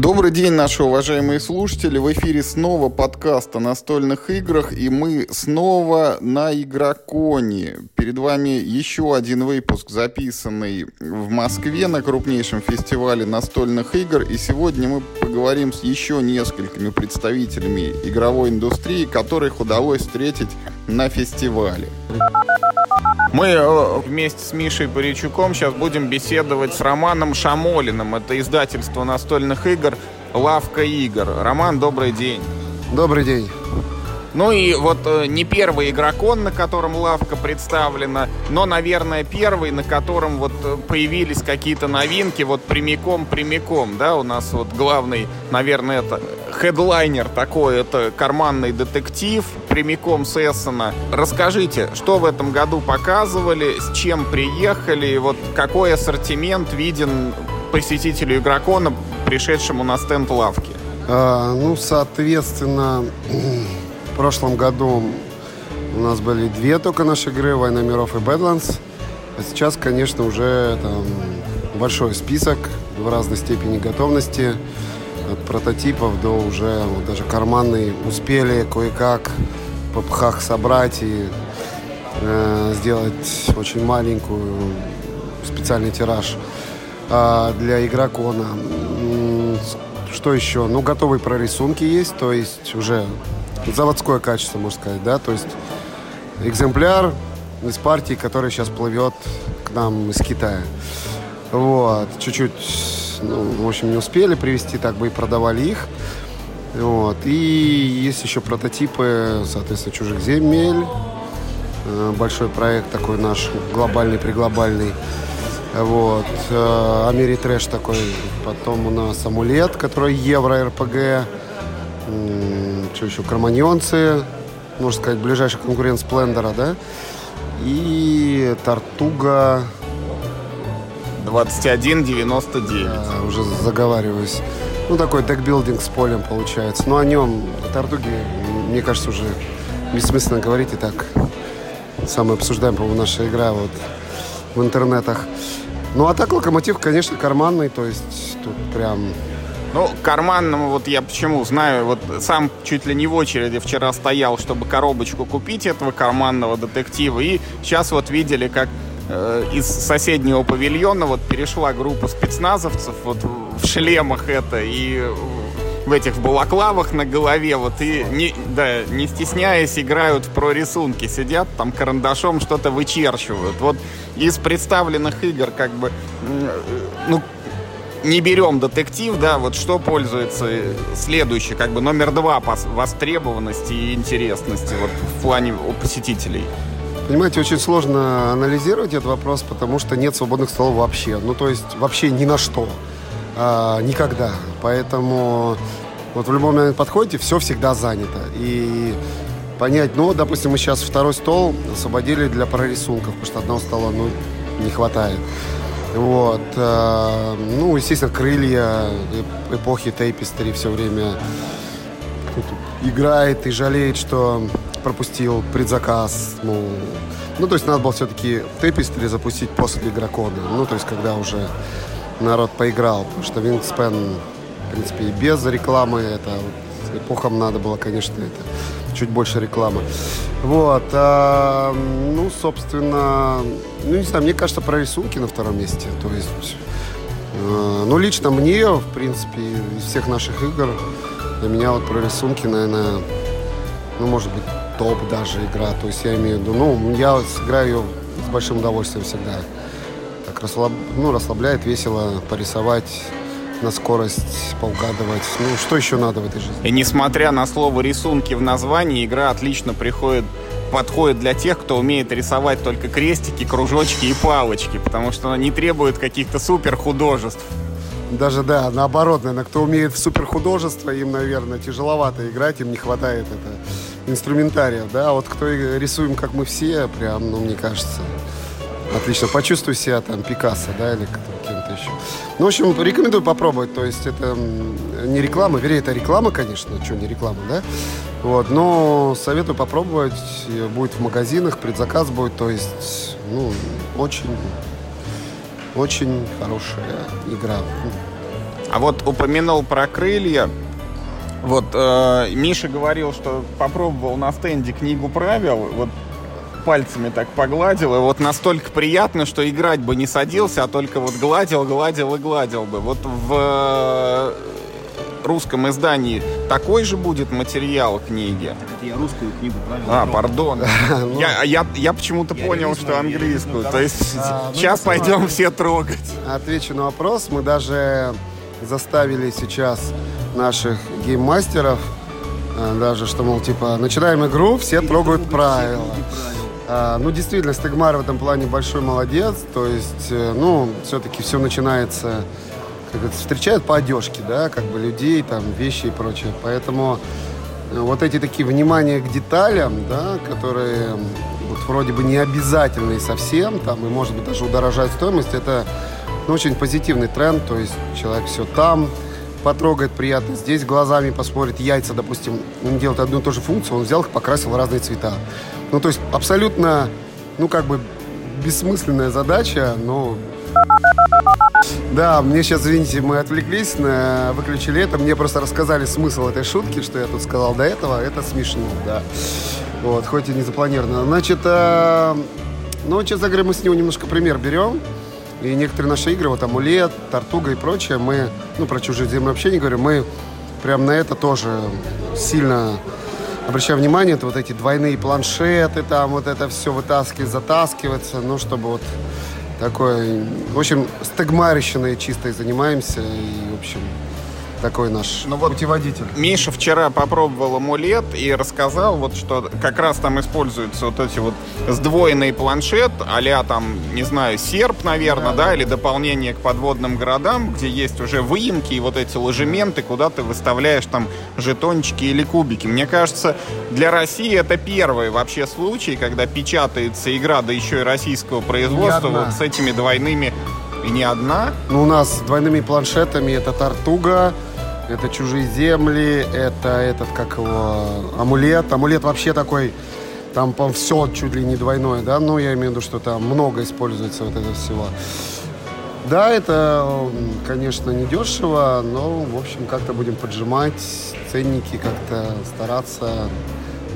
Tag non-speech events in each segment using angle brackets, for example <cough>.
Добрый день, наши уважаемые слушатели. В эфире снова подкаст о настольных играх, и мы снова на Игроконе. Перед вами еще один выпуск, записанный в Москве на крупнейшем фестивале настольных игр. И сегодня мы поговорим с еще несколькими представителями игровой индустрии, которых удалось встретить на фестивале. Мы э, вместе с Мишей Паричуком сейчас будем беседовать с Романом Шамолиным. Это издательство настольных игр «Лавка игр». Роман, добрый день. Добрый день. Ну и вот э, не первый игрокон, на котором лавка представлена, но, наверное, первый, на котором вот э, появились какие-то новинки, вот прямиком-прямиком, да, у нас вот главный, наверное, это хедлайнер такой, это карманный детектив, прямиком с Эссена. Расскажите, что в этом году показывали, с чем приехали, вот какой ассортимент виден посетителю игрокона, пришедшему на стенд лавки? А, ну, соответственно, прошлом году у нас были две только наши игры, «Война миров» и «Бэдландс». А сейчас, конечно, уже там большой список в разной степени готовности. От прототипов до уже вот даже карманный успели кое-как по пхах собрать и э, сделать очень маленькую специальный тираж э, для игрокона. Что еще? Ну, готовые прорисунки есть, то есть уже заводское качество, можно сказать, да, то есть экземпляр из партии, который сейчас плывет к нам из Китая. Вот, чуть-чуть, ну, в общем, не успели привезти, так бы и продавали их. Вот, и есть еще прототипы, соответственно, чужих земель. Э, большой проект такой наш, глобальный, приглобальный. Вот. Э, Америтрэш такой. Потом у нас амулет, который евро РПГ что еще, кроманьонцы, можно сказать, ближайший конкурент Сплендера, да, и Тартуга... 2199. Да, уже заговариваюсь. Ну, такой декбилдинг с полем получается. Но о нем, о Тартуге, мне кажется, уже бессмысленно говорить. И так, самая обсуждаемая, по-моему, наша игра вот в интернетах. Ну, а так локомотив, конечно, карманный. То есть тут прям ну, карманному вот я почему знаю, вот сам чуть ли не в очереди вчера стоял, чтобы коробочку купить этого карманного детектива, и сейчас вот видели, как э, из соседнего павильона вот перешла группа спецназовцев вот в шлемах это и в этих балаклавах на голове, вот и не, да, не стесняясь играют в прорисунки, сидят там карандашом что-то вычерчивают. Вот из представленных игр как бы, ну, не берем детектив, да, вот что пользуется следующий, как бы номер два по востребованности и интересности вот в плане у посетителей? Понимаете, очень сложно анализировать этот вопрос, потому что нет свободных столов вообще. Ну, то есть вообще ни на что. А, никогда. Поэтому вот в любой момент подходите, все всегда занято. И понять, ну, допустим, мы сейчас второй стол освободили для прорисунков, потому что одного стола, ну, не хватает. Вот. Э, ну, естественно, крылья эпохи Тейпистери все время играет и жалеет, что пропустил предзаказ. Ну, ну то есть надо было все-таки Тейпистери запустить после Игрокона. Ну, то есть когда уже народ поиграл. Потому что Вингспен, в принципе, и без рекламы, это эпохам надо было, конечно, это чуть больше рекламы. Вот. А, ну, собственно, ну, не знаю, мне кажется, про рисунки на втором месте. То есть, э, ну, лично мне, в принципе, из всех наших игр, для меня вот про рисунки, наверное, ну, может быть, топ даже игра. То есть я имею в виду, ну, я сыграю ее с большим удовольствием всегда. Так расслаб, ну, расслабляет, весело порисовать на скорость поугадывать. Ну, что еще надо в этой жизни? И несмотря на слово рисунки в названии, игра отлично приходит подходит для тех, кто умеет рисовать только крестики, кружочки и палочки, потому что она не требует каких-то супер художеств. Даже, да, наоборот, наверное, кто умеет в супер художество, им, наверное, тяжеловато играть, им не хватает это инструментария, да, а вот кто рисуем, как мы все, прям, ну, мне кажется, отлично. Почувствуй себя там Пикассо, да, или кем-то еще. Ну, в общем, рекомендую попробовать. То есть это не реклама, вернее, это реклама, конечно, что не реклама, да? Вот, но советую попробовать. Будет в магазинах, предзаказ будет. То есть, ну, очень, очень хорошая игра. А вот упомянул про крылья. Вот э, Миша говорил, что попробовал на стенде книгу правил. Вот пальцами так погладил, и вот настолько приятно, что играть бы не садился, а только вот гладил, гладил и гладил бы. Вот в русском издании такой же будет материал книги? Это я русскую книгу правил. А, пардон. <laughs> Ну, я, я, я почему-то понял, что английскую. То есть а, сейчас ну, пойдем все трогать. Отвечу на вопрос. Мы даже заставили сейчас наших гейммастеров э, даже, что, мол, типа, начинаем игру, все трогают правила. А, ну, действительно, Стегмар в этом плане большой молодец. То есть, э, ну, все-таки все начинается как это, встречают по одежке, да, как бы людей, там, вещи и прочее. Поэтому э, вот эти такие внимания к деталям, да, которые вот вроде бы не обязательные совсем, там, и, может быть, даже удорожают стоимость, это ну, очень позитивный тренд, то есть человек все там, потрогает приятно, здесь глазами посмотрит, яйца, допустим, он делает одну и ту же функцию, он взял их, покрасил в разные цвета. Ну, то есть абсолютно, ну, как бы бессмысленная задача, но да, мне сейчас, извините, мы отвлеклись, на, выключили это. Мне просто рассказали смысл этой шутки, что я тут сказал до этого. Это смешно, да. Вот, хоть и не запланировано. Значит, э, ну, честно говоря, мы с него немножко пример берем. И некоторые наши игры, вот Амулет, Тартуга и прочее, мы, ну, про чужие земли вообще не говорим, мы прям на это тоже сильно обращаем внимание. Это вот эти двойные планшеты, там вот это все вытаскивать, затаскиваться, ну, чтобы вот такой, в общем, стагмарищиной чистой занимаемся. И, в общем, такой наш ну вот путеводитель. Миша вчера попробовал амулет и рассказал, вот что как раз там используются вот эти вот сдвоенный планшет, а там, не знаю, серп, наверное, да, да, или дополнение к подводным городам, где есть уже выемки и вот эти ложементы, куда ты выставляешь там жетончики или кубики. Мне кажется, для России это первый вообще случай, когда печатается игра, да еще и российского производства, вот с этими двойными и не одна? Ну, у нас с двойными планшетами это Тартуга, это чужие земли, это этот, как его, амулет. Амулет вообще такой, там, по все чуть ли не двойное, да, ну, я имею в виду, что там много используется вот этого всего. Да, это, конечно, не дешево, но, в общем, как-то будем поджимать ценники, как-то стараться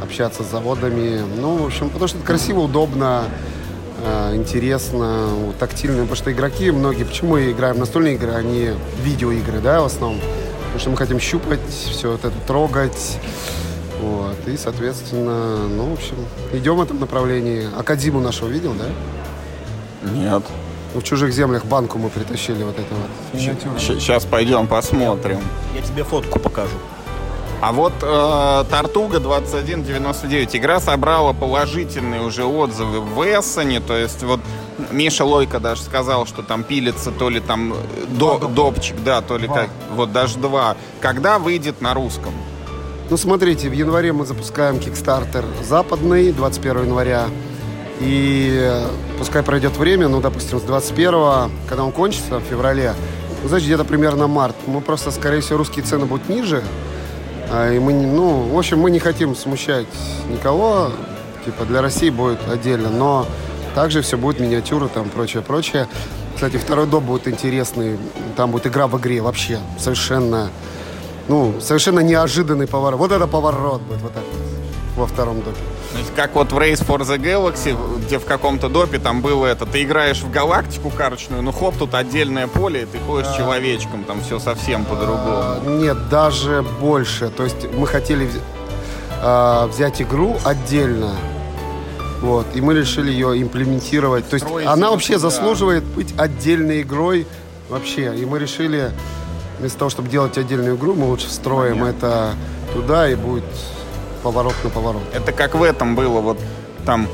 общаться с заводами. Ну, в общем, потому что это красиво, удобно, э, интересно, тактильно. Потому что игроки многие, почему мы играем настольные игры, а не видеоигры, да, в основном? Потому что мы хотим щупать, все вот это трогать. Вот. И, соответственно, ну, в общем, идем в этом направлении. Акадиму нашего видел, да? Нет. Ну, в чужих землях банку мы притащили вот это вот. Сейчас пойдем посмотрим. Я тебе фотку покажу. А вот э, Тартуга 2199 игра собрала положительные уже отзывы в Эссене, то есть вот Миша Лойка даже сказал, что там пилится то ли там э, до, допчик, да, то ли два. как, вот даже два. Когда выйдет на русском? Ну, смотрите, в январе мы запускаем Kickstarter западный, 21 января. И пускай пройдет время, ну, допустим, с 21 когда он кончится, в феврале, ну, значит, где-то примерно март. Мы просто, скорее всего, русские цены будут ниже. А, и мы, ну, в общем, мы не хотим смущать никого. Типа, для России будет отдельно. Но также все будет миниатюра, там, прочее, прочее. Кстати, второй доп будет интересный. Там будет игра в игре вообще. Совершенно, ну, совершенно неожиданный поворот. Вот это поворот будет вот так во втором допе. То есть как вот в Race for the Galaxy, где в каком-то допе там было это, ты играешь в галактику карточную, ну хоп, тут отдельное поле, и ты ходишь а... человечком, там все совсем по-другому. А, нет, даже больше. То есть мы хотели а, взять игру отдельно, вот, и мы решили ее имплементировать. То есть Строить она вообще заслуживает быть отдельной игрой вообще. И мы решили, вместо того, чтобы делать отдельную игру, мы лучше встроим Понятно. это туда, и будет поворот на поворот. Это как в этом было, вот там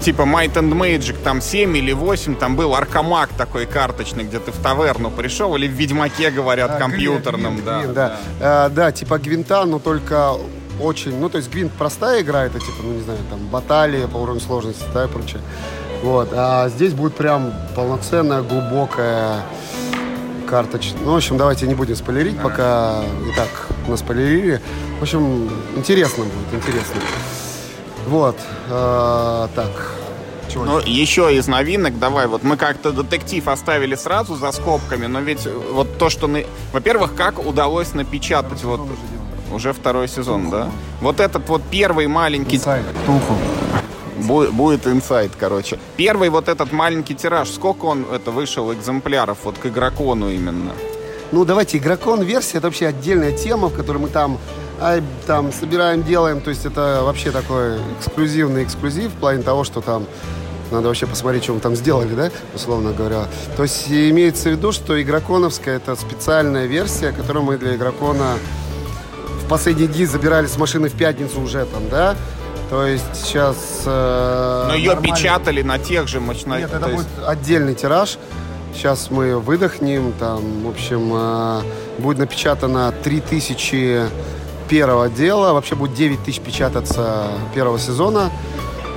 типа Might and Magic, там 7 или 8, там был Аркамак такой карточный, где ты в таверну пришел, или в Ведьмаке, говорят, а, компьютерном, гвинт, да. Гвинт, да. Да. А, да, типа Гвинта, но только очень, ну, то есть Гвинт простая игра, это типа, ну, не знаю, там, баталия по уровню сложности, да, и прочее. Вот, а здесь будет прям полноценная, глубокая карточная. Ну, в общем, давайте не будем спойлерить, а. пока и так нас спойлерили. В общем, интересно будет, интересно. Вот, э, так, Чего Ну, еще из новинок, давай, вот мы как-то детектив оставили сразу за скобками, но ведь вот то, что... на- Во-первых, как удалось напечатать вот... Уже второй сезон, да? Вот этот вот первый маленький... Инсайд, Ктулху. Бу- будет инсайт, короче. Первый вот этот маленький тираж, сколько он это вышел экземпляров вот к игрокону именно? Ну, давайте, игрокон версия это вообще отдельная тема, в которой мы там, а, там собираем, делаем. То есть это вообще такой эксклюзивный эксклюзив в плане того, что там надо вообще посмотреть, что мы там сделали, да, условно говоря. То есть имеется в виду, что игроконовская это специальная версия, которую мы для игрокона последние дни забирали с машины в пятницу уже там, да. То есть сейчас... э, Но ее нормально- печатали на тех же мощностях. нет, это будет отдельный тираж. Сейчас мы выдохнем. Там, в общем, э, будет напечатано 3000 первого отдела. Вообще будет 9 тысяч печататься первого сезона.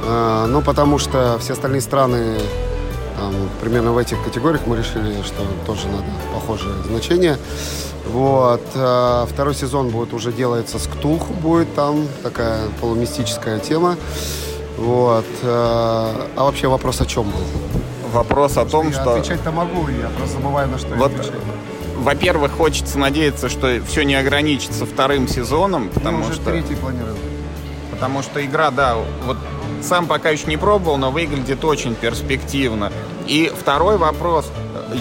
Э, ну, потому что все остальные страны там, примерно в этих категориях мы решили, что тоже надо похожее значение. Вот. э, Второй сезон будет уже делается с Ктулху будет там. Такая полумистическая тема. Вот. э, А вообще вопрос о чем был? Вопрос о том, я что... отвечать-то могу, я просто забываю, на что Вот, я отвечаю. Во-первых, хочется надеяться, что все не ограничится вторым сезоном, потому Мы уже что... третий планируем. Потому что игра, да, вот сам пока еще не пробовал, но выглядит очень перспективно. И второй вопрос.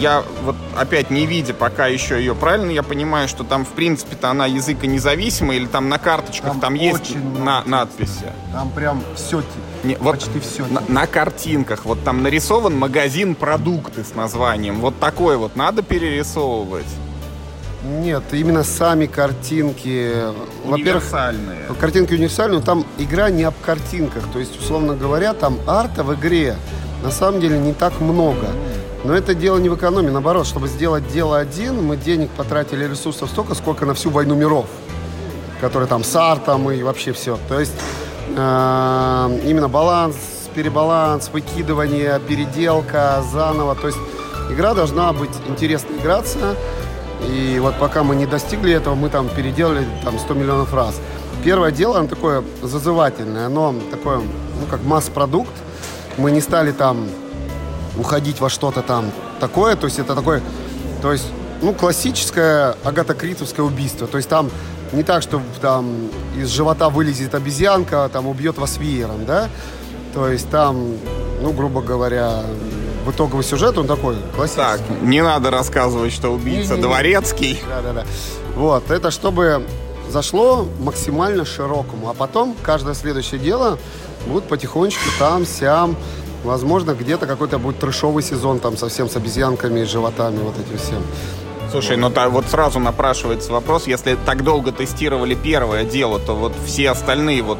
Я вот опять не видя пока еще ее, правильно я понимаю, что там в принципе-то она языка независимая или там на карточках там, Там есть на, надписи? Там прям все, Не, вот почти все. на, на картинках вот там нарисован магазин продукты с названием. Вот такой вот надо перерисовывать. Нет, именно сами картинки. Во-первых, Универсальные. картинки универсальные, но там игра не об картинках. То есть, условно говоря, там арта в игре на самом деле не так много. Но это дело не в экономии, наоборот, чтобы сделать дело один, мы денег потратили ресурсов столько, сколько на всю войну миров, которые там с артом и вообще все. То есть э, именно баланс, перебаланс, выкидывание, переделка, заново. То есть игра должна быть интересно играться. И вот пока мы не достигли этого, мы там переделали там 100 миллионов раз. Первое дело, оно такое зазывательное, оно такое, ну, как масс-продукт. Мы не стали там уходить во что-то там такое, то есть это такое, то есть, ну, классическое агатокритовское убийство. То есть там не так, что там из живота вылезет обезьянка, там убьет вас веером, да? То есть там, ну, грубо говоря, в итоговый сюжет он такой классический. Так, не надо рассказывать, что убийца Не-не-не. дворецкий. Да, да, да. Вот, это чтобы зашло максимально широкому. А потом каждое следующее дело будет потихонечку там, сям. Возможно, где-то какой-то будет трешовый сезон там совсем с обезьянками и животами, вот этим всем. Слушай, ну та, вот сразу напрашивается вопрос, если так долго тестировали первое дело, то вот все остальные вот...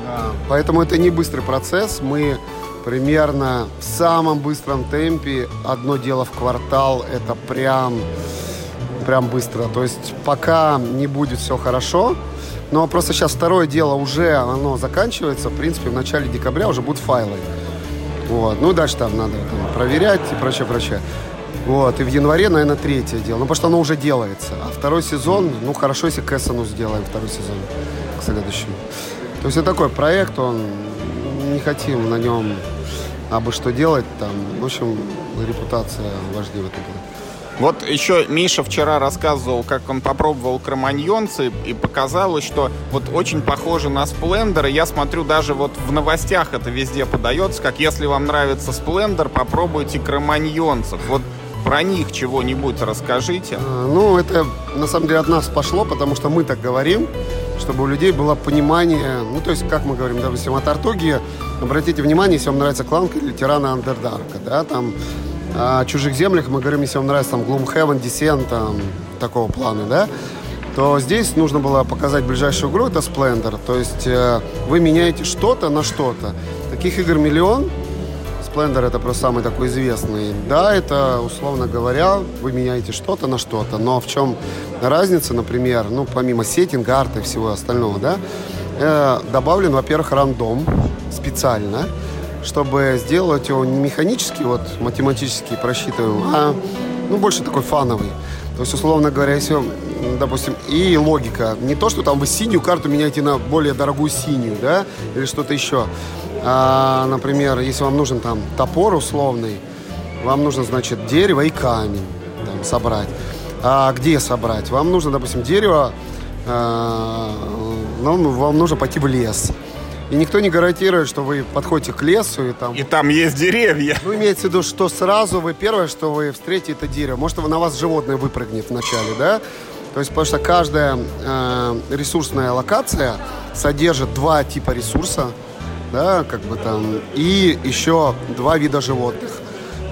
Поэтому это не быстрый процесс. Мы примерно в самом быстром темпе одно дело в квартал. Это прям, прям быстро. То есть пока не будет все хорошо, но просто сейчас второе дело уже оно заканчивается. В принципе, в начале декабря уже будут файлы. Вот. Ну дальше там надо там, проверять и прочее, прочее. Вот. И в январе, наверное, третье дело. Ну, потому что оно уже делается. А второй сезон, ну, хорошо, если к Эссену сделаем второй сезон, к следующему. То есть это такой проект, он не хотим на нем абы что делать там. В общем, репутация важнее в этом плане. Вот еще Миша вчера рассказывал, как он попробовал кроманьонцы, и показалось, что вот очень похоже на Сплендер. Я смотрю, даже вот в новостях это везде подается, как если вам нравится Сплендер, попробуйте кроманьонцев. Вот про них чего-нибудь расскажите. А, Ну, это на самом деле от нас пошло, потому что мы так говорим, чтобы у людей было понимание, ну, то есть, как мы говорим, допустим, о Тартуге, обратите внимание, если вам нравится кланка или тирана Андердарка, да, там, чужих землях мы говорим, если вам нравится там Gloomhaven, Descent, там, такого плана, да, то здесь нужно было показать ближайшую игру, это Splendor, то есть э, вы меняете что-то на что-то. Таких игр миллион, Splendor это просто самый такой известный. Да, это, условно говоря, вы меняете что-то на что-то, но в чем разница, например, ну, помимо сеттинга, арта и всего остального, да, э, добавлен, во-первых, рандом специально, чтобы сделать его не механически, вот, математически просчитываем, а, ну, больше такой фановый. То есть, условно говоря, если, допустим, и логика. Не то, что там вы синюю карту меняете на более дорогую синюю, да, или что-то еще. А, например, если вам нужен там топор условный, вам нужно, значит, дерево и камень там, собрать. А где собрать? Вам нужно, допустим, дерево, э, ну, вам нужно пойти в лес. И никто не гарантирует, что вы подходите к лесу и там... И там есть деревья. Ну, имеется в виду, что сразу вы первое, что вы встретите, это дерево. Может, на вас животное выпрыгнет вначале, да? То есть, потому что каждая э, ресурсная локация содержит два типа ресурса, да, как бы там, и еще два вида животных.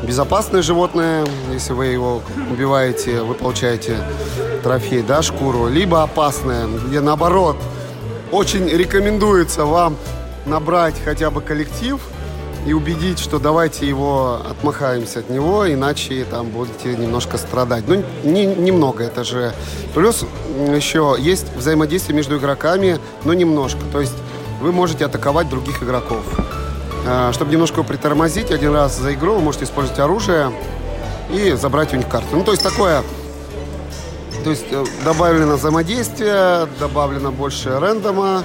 Безопасное животное, если вы его убиваете, вы получаете трофей, да, шкуру, либо опасное, где наоборот очень рекомендуется вам набрать хотя бы коллектив и убедить, что давайте его отмахаемся от него, иначе там будете немножко страдать. Ну, не, немного, это же... Плюс еще есть взаимодействие между игроками, но немножко. То есть вы можете атаковать других игроков. А, чтобы немножко притормозить, один раз за игру вы можете использовать оружие и забрать у них карту. Ну, то есть такое то есть э, добавлено взаимодействие, добавлено больше рендома,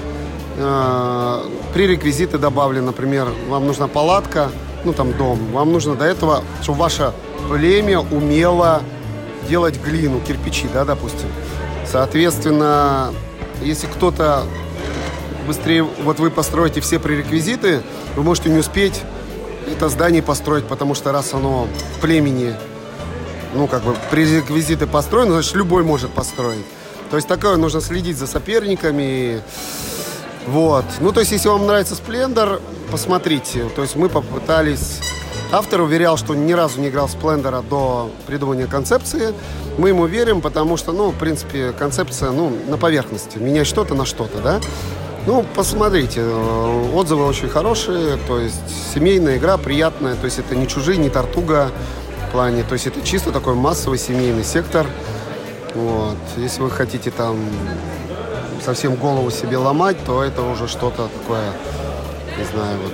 э, пререквизиты добавлены, например, вам нужна палатка, ну там дом, вам нужно до этого, чтобы ваше племя умело делать глину, кирпичи, да, допустим. Соответственно, если кто-то быстрее, вот вы построите все пререквизиты, вы можете не успеть это здание построить, потому что раз оно в племени ну, как бы, пререквизиты построены, значит, любой может построить. То есть такое нужно следить за соперниками. Вот. Ну, то есть, если вам нравится Splendor, посмотрите. То есть мы попытались... Автор уверял, что ни разу не играл Сплендера до придумания концепции. Мы ему верим, потому что, ну, в принципе, концепция, ну, на поверхности. Менять что-то на что-то, да? Ну, посмотрите, отзывы очень хорошие, то есть семейная игра, приятная, то есть это не чужие, не плане. То есть это чисто такой массовый семейный сектор. Вот. Если вы хотите там совсем голову себе ломать, то это уже что-то такое, не знаю, вот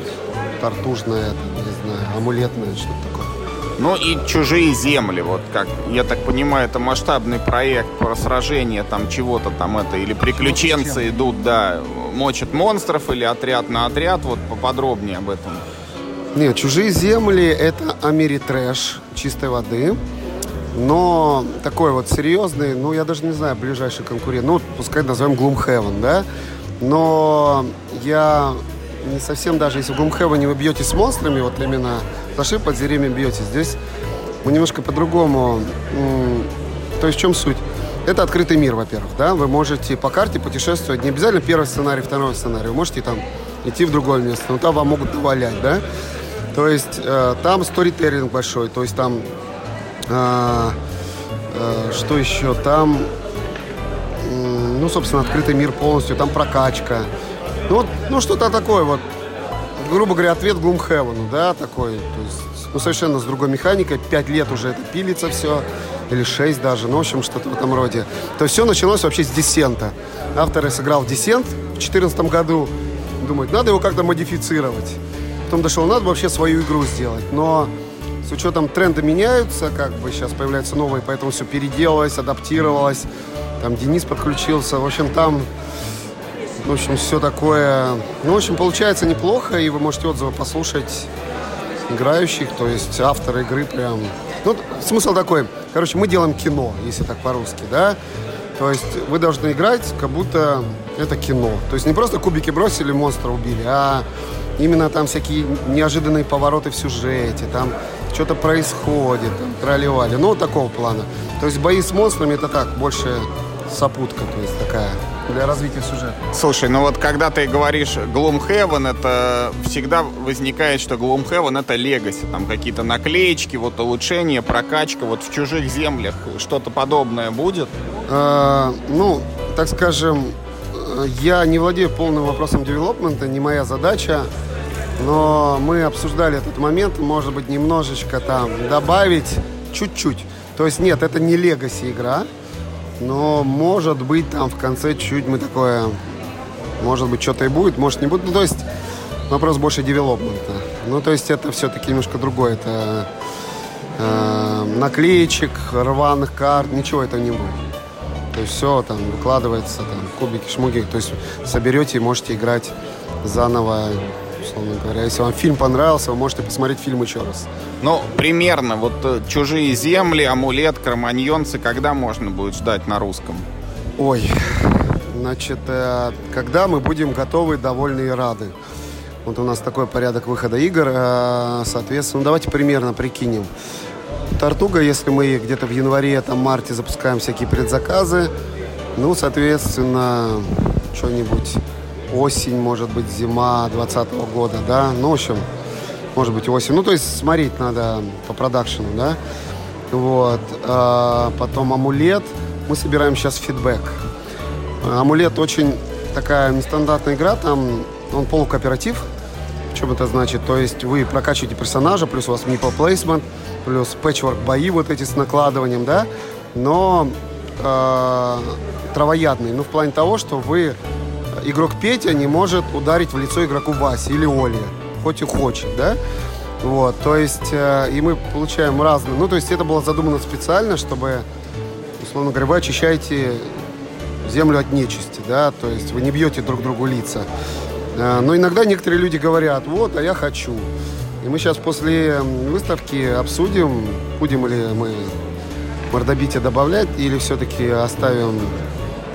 тартужное, не знаю, амулетное, что-то такое. Ну и чужие земли, вот как, я так понимаю, это масштабный проект про сражение там чего-то там это, или приключенцы идут, да, мочат монстров или отряд на отряд, вот поподробнее об этом. Нет, «Чужие земли» — это Америтрэш чистой воды. Но такой вот серьезный, ну, я даже не знаю, ближайший конкурент. Ну, пускай назовем Gloomhaven, да? Но я не совсем даже, если в Gloomhaven вы бьете с монстрами, вот именно зашли под зереми бьете, здесь мы немножко по-другому. То есть в чем суть? Это открытый мир, во-первых, да? Вы можете по карте путешествовать, не обязательно первый сценарий, второй сценарий. Вы можете там идти в другое место, но там вам могут навалять, да? То есть э, там сторителлинг большой, то есть там э, э, что еще? Там, э, ну, собственно, открытый мир полностью, там прокачка. Ну, вот, ну что-то такое вот, грубо говоря, ответ Gloomhaven, да, такой. То есть, ну, совершенно с другой механикой. Пять лет уже это пилится все, или шесть даже, ну, в общем, что-то в этом роде. То есть все началось вообще с Десента. Автор сыграл в Десент в 2014 году. Думает, надо его как-то модифицировать потом дошел, надо вообще свою игру сделать. Но с учетом тренда меняются, как бы сейчас появляются новые, поэтому все переделалось, адаптировалось. Там Денис подключился. В общем, там, в общем, все такое... Ну, в общем, получается неплохо, и вы можете отзывы послушать играющих, то есть автор игры прям... Ну, смысл такой, короче, мы делаем кино, если так по-русски, да? То есть вы должны играть, как будто это кино. То есть не просто кубики бросили, монстра убили, а именно там всякие неожиданные повороты в сюжете, там что-то происходит, там, тролливали. Ну, такого плана. То есть бои с монстрами это так, больше сопутка, то есть такая для развития сюжета. Слушай, ну вот когда ты говоришь Gloomhaven, это всегда возникает, что Gloomhaven это легаси, там какие-то наклеечки, вот улучшения, прокачка, вот в чужих землях что-то подобное будет? А, ну, так скажем, я не владею полным вопросом девелопмента, не моя задача, но мы обсуждали этот момент, может быть, немножечко там добавить, чуть-чуть. То есть нет, это не легаси игра, но может быть там в конце чуть мы такое, может быть, что-то и будет, может не будет. Ну, то есть вопрос больше девелопмента. Ну, то есть это все-таки немножко другое. Это э, наклеечек, рваных карт, ничего этого не будет. То есть все там выкладывается, там кубики, шмуги. То есть соберете и можете играть заново условно говоря. Если вам фильм понравился, вы можете посмотреть фильм еще раз. Ну, примерно, вот э, «Чужие земли», «Амулет», «Кроманьонцы», когда можно будет ждать на русском? Ой, значит, э, когда мы будем готовы, довольны и рады. Вот у нас такой порядок выхода игр. э, Соответственно, ну, давайте примерно прикинем. Тартуга, если мы где-то в январе, там, марте запускаем всякие предзаказы, ну, соответственно, что-нибудь осень, может быть, зима 2020 года, да, ну, в общем, может быть, осень. Ну, то есть смотреть надо по продакшену, да. Вот. А, потом амулет. Мы собираем сейчас фидбэк. Амулет очень такая нестандартная игра, там он полукооператив. Что это значит? То есть вы прокачиваете персонажа, плюс у вас meeple placement, плюс пэтчворк бои вот эти с накладыванием, да, но э, травоядный. Ну, в плане того, что вы, игрок Петя не может ударить в лицо игроку Васе или Оле, хоть и хочет, да. Вот, то есть, э, и мы получаем разные. Ну, то есть это было задумано специально, чтобы, условно говоря, вы очищаете землю от нечисти, да, то есть вы не бьете друг другу лица. Э, Но иногда некоторые люди говорят, вот, а я хочу. И мы сейчас после выставки обсудим, будем ли мы мордобитие добавлять или все-таки оставим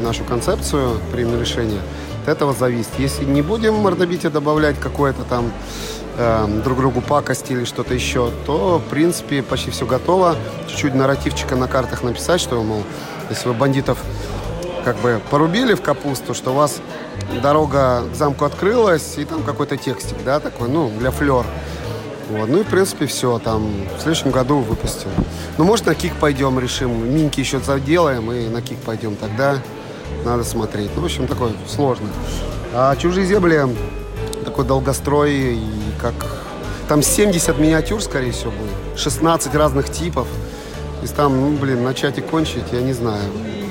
нашу концепцию, примем решение. От этого зависит. Если не будем мордобитие добавлять какое-то там э, друг другу пакости или что-то еще, то, в принципе, почти все готово. Чуть-чуть нарративчика на картах написать, что, мол, если вы бандитов как бы порубили в капусту, что у вас дорога к замку открылась, и там какой-то текстик, да, такой, ну, для флер. Вот. Ну и, в принципе, все. Там в следующем году выпустим. Ну, может, на кик пойдем, решим. Минки еще заделаем, и на кик пойдем. Тогда надо смотреть. Ну, в общем, такое сложно. А «Чужие земли» такой долгострой, и как... Там 70 миниатюр, скорее всего, будет. 16 разных типов. И там, ну, блин, начать и кончить, я не знаю.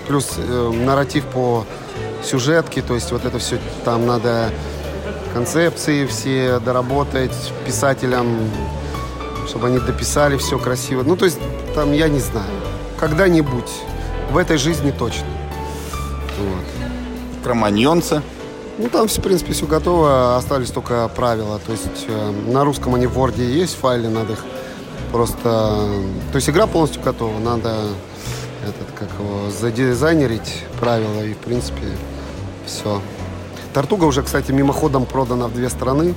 Плюс э, нарратив по сюжетке, то есть вот это все там надо концепции все доработать писателям, чтобы они дописали все красиво. Ну, то есть там, я не знаю, когда-нибудь, в этой жизни точно. Вот. «Кроманьонцы». Ну, там, в принципе, все готово, остались только правила. То есть э, на русском они в Word есть файлы, надо их просто... То есть игра полностью готова, надо этот, как его, задизайнерить правила, и, в принципе, все. Тартуга уже, кстати, мимоходом продана в две страны.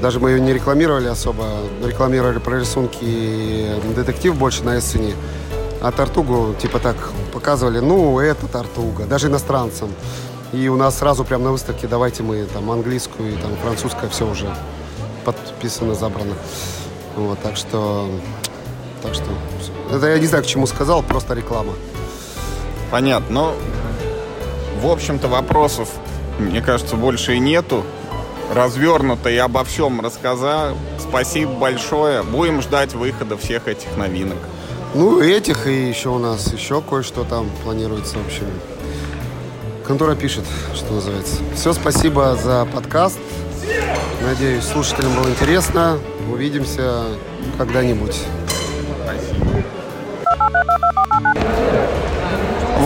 Даже мы ее не рекламировали особо. Рекламировали про рисунки детектив больше на Эссене. А Тартугу, типа так, показывали, ну, это Тартуга, даже иностранцам. И у нас сразу прямо на выставке давайте мы там английскую и там французское все уже подписано, забрано. Вот, так что... Так что... Это я не знаю, к чему сказал, просто реклама. Понятно. Ну, в общем-то, вопросов, мне кажется, больше и нету. Развернуто и обо всем рассказал. Спасибо большое. Будем ждать выхода всех этих новинок. Ну, этих и еще у нас еще кое-что там планируется, в общем. Контора пишет, что называется. Все, спасибо за подкаст. Надеюсь, слушателям было интересно. Увидимся когда-нибудь.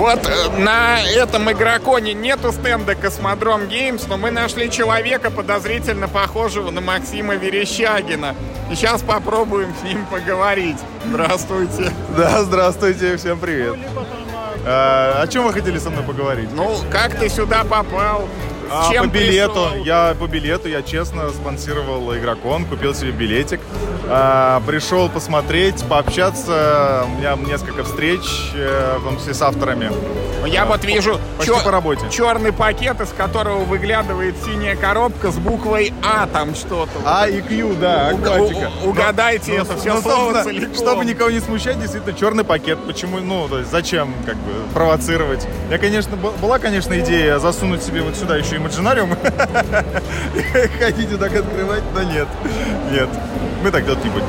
Вот э, на этом игроконе нету стенда Космодром Геймс, но мы нашли человека, подозрительно похожего на Максима Верещагина. И сейчас попробуем с ним поговорить. Здравствуйте. Да, здравствуйте, всем привет. А, о чем вы хотели со мной поговорить? Ну, как ты сюда попал? А, чем по билету. пришел? Я по билету, я честно спонсировал игрокон, купил себе билетик. А, пришел посмотреть, пообщаться. У меня несколько встреч, э, в том числе с авторами. Ну, Я вот вижу Почти по работе. черный пакет, из которого выглядывает синяя коробка с буквой А там что-то. А и Q, да, акватика. у- угадайте Ну, это ну, все ну, слово собственно, целиком. Чтобы никого не смущать, действительно, черный пакет. Почему, ну, то есть зачем, как бы, провоцировать? Я, конечно, была, конечно, идея засунуть себе вот сюда еще имаджинариум. <laughs> Хотите так открывать? Да нет. Нет. Мы так делать не будем.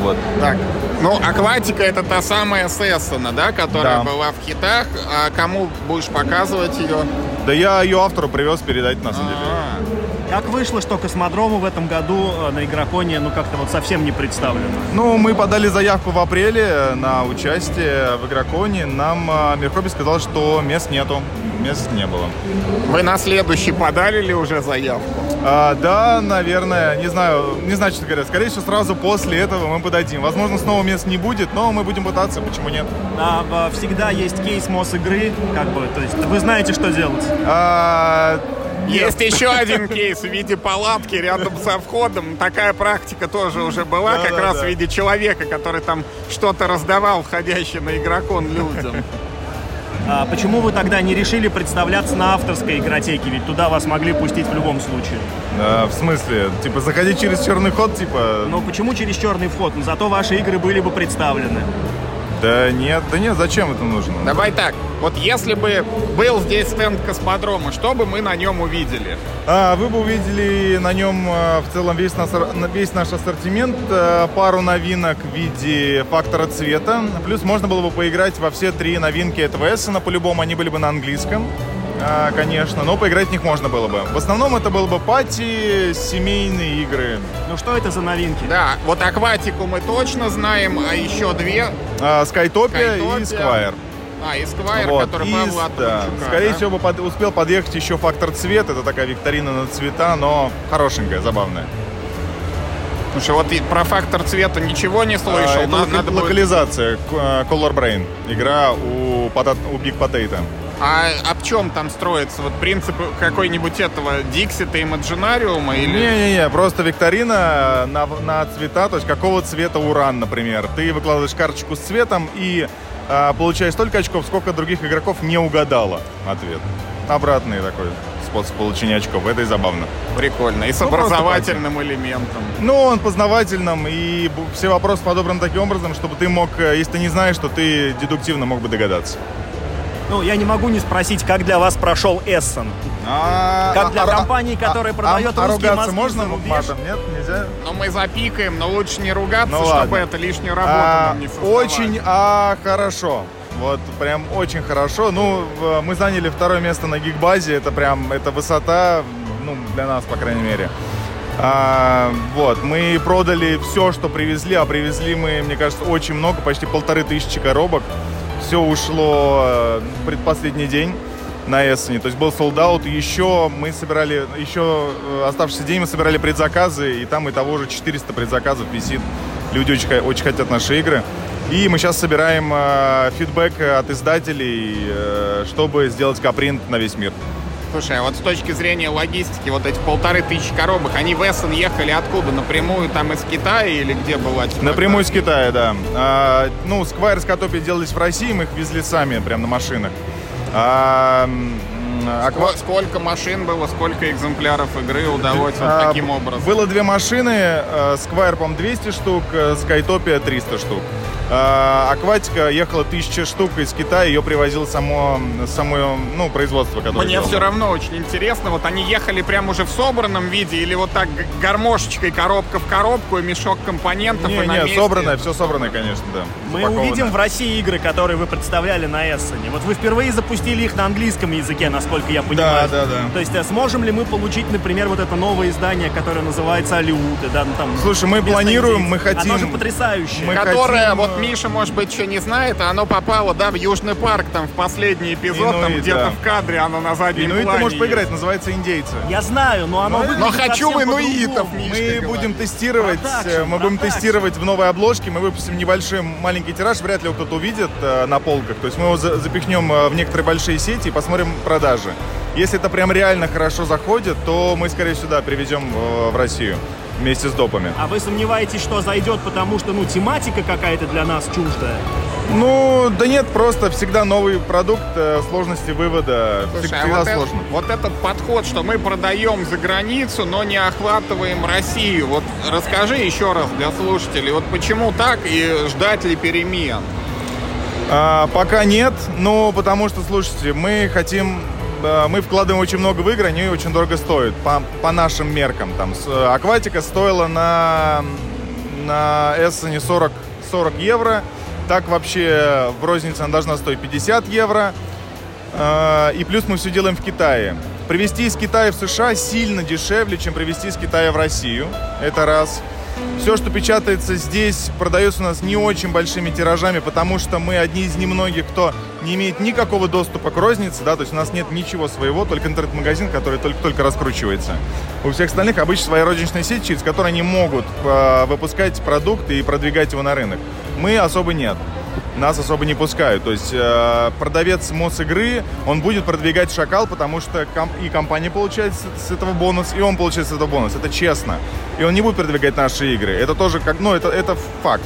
Вот. Так, ну, акватика это та самая Сессона, да, которая Да. была в хитах. А кому будешь показывать ее? Да я ее автору привез передать, на самом деле. А, Как вышло, что космодромы в этом году э, на Игроконе ну как-то вот совсем не представлены? Ну, мы подали заявку в апреле на участие в Игроконе. Нам э, Мирхоби сказал, что мест нету. Мест не было. Вы на следующий подали ли уже заявку? А, да, наверное, не знаю, не знаю, что говоря. Скорее всего, сразу после этого мы подадим. Возможно, снова мест не будет, но мы будем пытаться, почему нет? А, всегда есть кейс МОС игры, как бы, то есть вы знаете, что делать. А, Есть еще один кейс в виде палатки рядом со входом. Такая практика тоже уже была, как раз в виде человека, который там что-то раздавал входящим на игрокон людям. А почему вы тогда не решили представляться на авторской игротеке? Ведь туда вас могли пустить в любом случае. а, в смысле, типа, заходить через черный ход, типа... Но почему через черный вход? Ну, зато ваши игры были бы представлены. Да нет, да нет, зачем это нужно? Давай так, вот если бы был здесь стенд космодрома, что бы мы на нем увидели? А, вы бы увидели на нем э, в целом весь, нас, весь наш ассортимент, э, пару новинок в виде фактора цвета, плюс можно было бы поиграть во все три новинки этого Эссена, по-любому они были бы на английском, а, конечно, но поиграть в них можно было бы. В основном это было бы пати, семейные игры. Ну что это за новинки? Да, вот акватику мы точно знаем, а еще две. А, Скайтопия и. Сквайр. А, и Сквайр, Вот, который и Павла да, Скорее да? всего, бы под- успел подъехать еще фактор цвет. Это такая викторина на цвета, но хорошенькая, забавная. Слушай, вот про фактор цвета ничего не слышал. А, это надо будет- локализация к- э, Color Brain. Игра у, у Big Potato. А об чем там строится? Вот принцип какой-нибудь этого Диксита Имаджинариума или... Не-не-не, просто викторина на, на цвета, то есть какого цвета уран, например. Ты выкладываешь карточку с цветом и а, получаешь столько очков, сколько других игроков не угадало ответ. Обратный такой способ получения очков. Это и забавно. Прикольно. И с Ну, образовательным элементом. Ну, он познавательным, и все вопросы подобраны таким образом, чтобы ты мог, э, если ты не знаешь, то ты дедуктивно мог бы догадаться. Ну, я не могу не спросить, как для вас прошел Эссен. А, Как для а- а- компании, которая продает а, а русские ругаться мозги можно за рубеж? матом? Нет, нельзя? Но мы запикаем, но лучше не ругаться, Ну чтобы ладно. это лишнюю работу А, нам не создавать. очень, а, хорошо. Вот прям очень хорошо. Ну, мы заняли второе место на гигбазе. Это прям, это высота, ну, для нас, по крайней мере. А, вот, мы продали все, что привезли, а привезли мы, мне кажется, очень много, почти полторы тысячи коробок. Все ушло э, предпоследний день на Эссене. То есть был солдат. Еще мы собирали, еще э, оставшийся день мы собирали предзаказы, и там и того же 400 предзаказов висит. Люди очень, очень хотят наши игры. И мы сейчас собираем э, фидбэк от издателей, э, чтобы сделать капринт на весь мир. Слушай, а вот с точки зрения логистики, вот эти полторы тысячи коробок, они в Эссен ехали откуда? Напрямую там из Китая или где была? типа, Напрямую из Китая, да. А, ну, Сквайр с Котопи делались в России, мы их везли сами, прям на машинах. А, Аква- Ско- Сколько машин было, сколько экземпляров игры удалось вот А, таким образом? Было две машины, э, Сквайр, по 200 штук, э, Скайтопия 300 штук. А, Акватика ехала 1000 штук из Китая, ее привозил само, само ну, производство, которое Мне делало. все равно очень интересно, вот они ехали прям уже в собранном виде или вот так гармошечкой коробка в коробку и мешок компонентов и Не, на не, месте? собранное, все собранное, конечно, да. Мы увидим в России игры, которые вы представляли на Эссене. Вот вы впервые запустили их на английском языке, насколько я понимаю. Да, да, да. То есть а сможем ли мы получить, например, вот это новое издание, которое называется Алиуты, да, ну там... Слушай, мы планируем, мы хотим- Оно же потрясающее. Мы Которая, хотим, вот Миша, может быть, еще не знает, а оно попало, да, в Южный парк, там, в последний эпизод, там, Инуит, где-то да. в кадре оно на заднем Инуит плане ты можешь поиграть, называется «Индейцы». Я знаю, но оно Но- но хочу совсем инуитов, по-другому. Миш. Мы Мишка будем говорит. тестировать, Продакшн, э, мы будем продакшн. тестировать в новой обложке, мы выпустим небольшой маленький тираж, вряд ли его кто-то увидит э, на полках. То есть мы его за- запихнем э, в некоторые большие сети и посмотрим продажи. Если это прям реально хорошо заходит, то мы, скорее сюда привезем э, в Россию вместе с допами. А вы сомневаетесь, что зайдет, потому что, ну, тематика какая-то для нас чуждая? Ну, да нет, просто всегда новый продукт, э, сложности вывода Слушай, всегда а вот, это- сложно. вот этот подход, что мы продаем за границу, но не охватываем Россию. Вот расскажи еще раз для слушателей, вот почему так и ждать ли перемен? А, пока нет, ну, потому что, слушайте, мы хотим, мы вкладываем очень много в игры, они очень дорого стоят, по, по нашим меркам. Там, э, Акватика стоила на, на Эссене 40, 40 евро, так вообще в рознице она должна стоить 50 евро, Э, и плюс мы все делаем в Китае. Привезти из Китая в США сильно дешевле, чем привезти из Китая в Россию. Это раз. Все, что печатается здесь, продается у нас не очень большими тиражами, потому что мы одни из немногих, кто не имеет никакого доступа к рознице, да, то есть у нас нет ничего своего, только интернет-магазин, который только-только раскручивается. У всех остальных обычно своя розничная сеть, через которую они могут э, выпускать продукты и продвигать его на рынок. Мы особо нет нас особо не пускают. То есть э, продавец МОС-игры, он будет продвигать Шакал, потому что ком- и компания получает с, с этого бонус, и он получает с этого бонус. Это честно. И он не будет продвигать наши игры. Это тоже как, ну, это, это факт.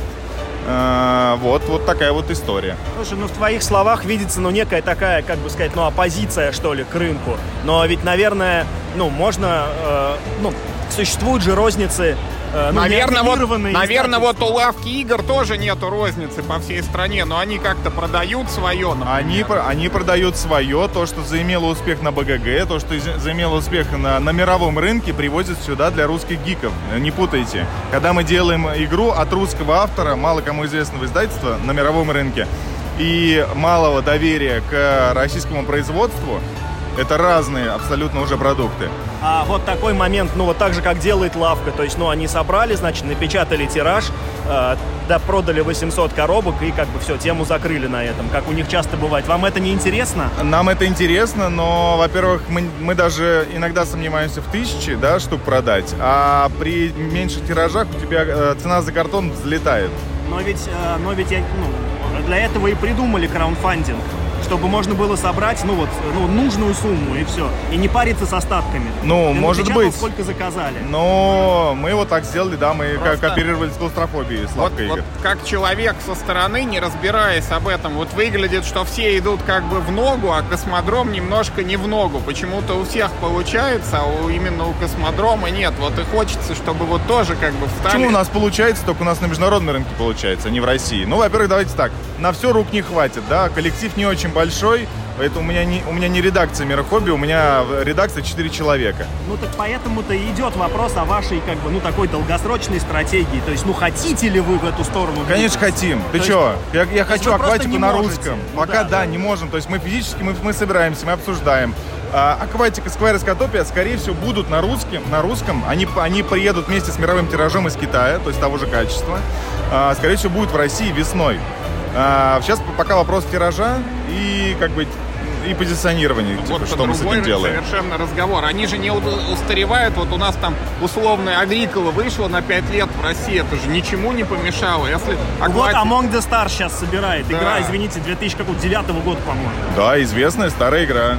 Э, вот, вот такая вот история. Слушай, ну в твоих словах видится, ну, некая такая, как бы сказать, ну, оппозиция, что ли, к рынку. Но ведь, наверное, ну, можно, э, ну, существуют же розницы ну, наверное, вот, наверное, вот у лавки игр тоже нету розницы по всей стране, но они как-то продают свое. Они, они продают свое, то, что заимело успех на БГГ, то, что заимело успех на, на мировом рынке, привозят сюда для русских гиков. Не путайте. Когда мы делаем игру от русского автора, мало кому известного издательства на мировом рынке, и малого доверия к российскому производству, это разные абсолютно уже продукты. А вот такой момент, ну вот так же, как делает лавка, то есть, ну они собрали, значит, напечатали тираж, э, да, продали 800 коробок и как бы все, тему закрыли на этом, как у них часто бывает. Вам это не интересно? Нам это интересно, но, во-первых, мы, мы даже иногда сомневаемся в тысячи, да, штук продать, а при меньших тиражах у тебя э, цена за картон взлетает. Но ведь, э, но ведь я, ну, для этого и придумали краунфандинг чтобы можно было собрать, ну вот, ну, нужную сумму и все. И не париться с остатками. Ну, Ты может быть. сколько заказали. Но мы вот так сделали, да, мы Просто... кооперировали с клаустрофобией, с вот, вот как человек со стороны, не разбираясь об этом, вот выглядит, что все идут как бы в ногу, а космодром немножко не в ногу. Почему-то у всех получается, а у, именно у космодрома нет. Вот и хочется, чтобы вот тоже как бы встали. Почему у нас получается, только у нас на международном рынке получается, а не в России? Ну, во-первых, давайте так, на все рук не хватит, да, коллектив не очень большой, поэтому у меня не, у меня не редакция Мирохобби, у меня редакция 4 человека. Ну так поэтому-то и идет вопрос о вашей, как бы, ну такой долгосрочной стратегии. То есть, ну хотите ли вы в эту сторону? Конечно, хотим. Ты То что? Я, я хочу акватику на можете. русском. Ну, Пока да, да, да, не можем. То есть мы физически, мы, мы собираемся, мы обсуждаем. А, Акватика Сквайр и Скотопия, скорее всего, будут на русском. На русском. Они, они приедут вместе с мировым тиражом из Китая, то есть того же качества. А, скорее всего, будут в России весной. А, сейчас пока вопрос тиража и как бы и позиционирование, типа, вот что мы с этим делаем. совершенно разговор. Они же не устаревают. Вот у нас там условная Агрикола вышла на 5 лет в России. Это же ничему не помешало. Если Агвати... Вот Among the Stars сейчас собирает. Да. Игра, извините, 2009 года, по-моему. Да, известная старая игра.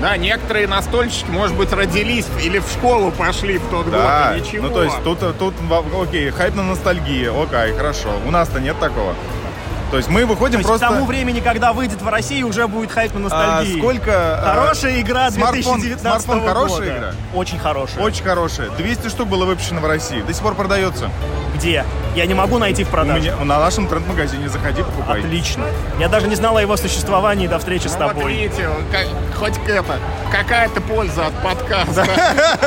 Да, некоторые настольщики, может быть, родились или в школу пошли в тот да. год, ничего. Ну, то есть тут, тут, окей, хайп на ностальгии, окей, хорошо. У нас-то нет такого. То есть мы выходим То просто... к тому времени, когда выйдет в России, уже будет хайп на ностальгии. А, сколько... А, хорошая игра смартфон, 2019 Смартфон хорошая года. игра? Очень хорошая. Очень хорошая. 200 штук было выпущено в России. До сих пор продается. Где? Я не могу найти в продаже. Меня, на нашем тренд-магазине заходи, покупай. Отлично. Я даже не знала о его существовании до встречи ну, с тобой. Вот видите, как, хоть это, какая-то польза от подкаста.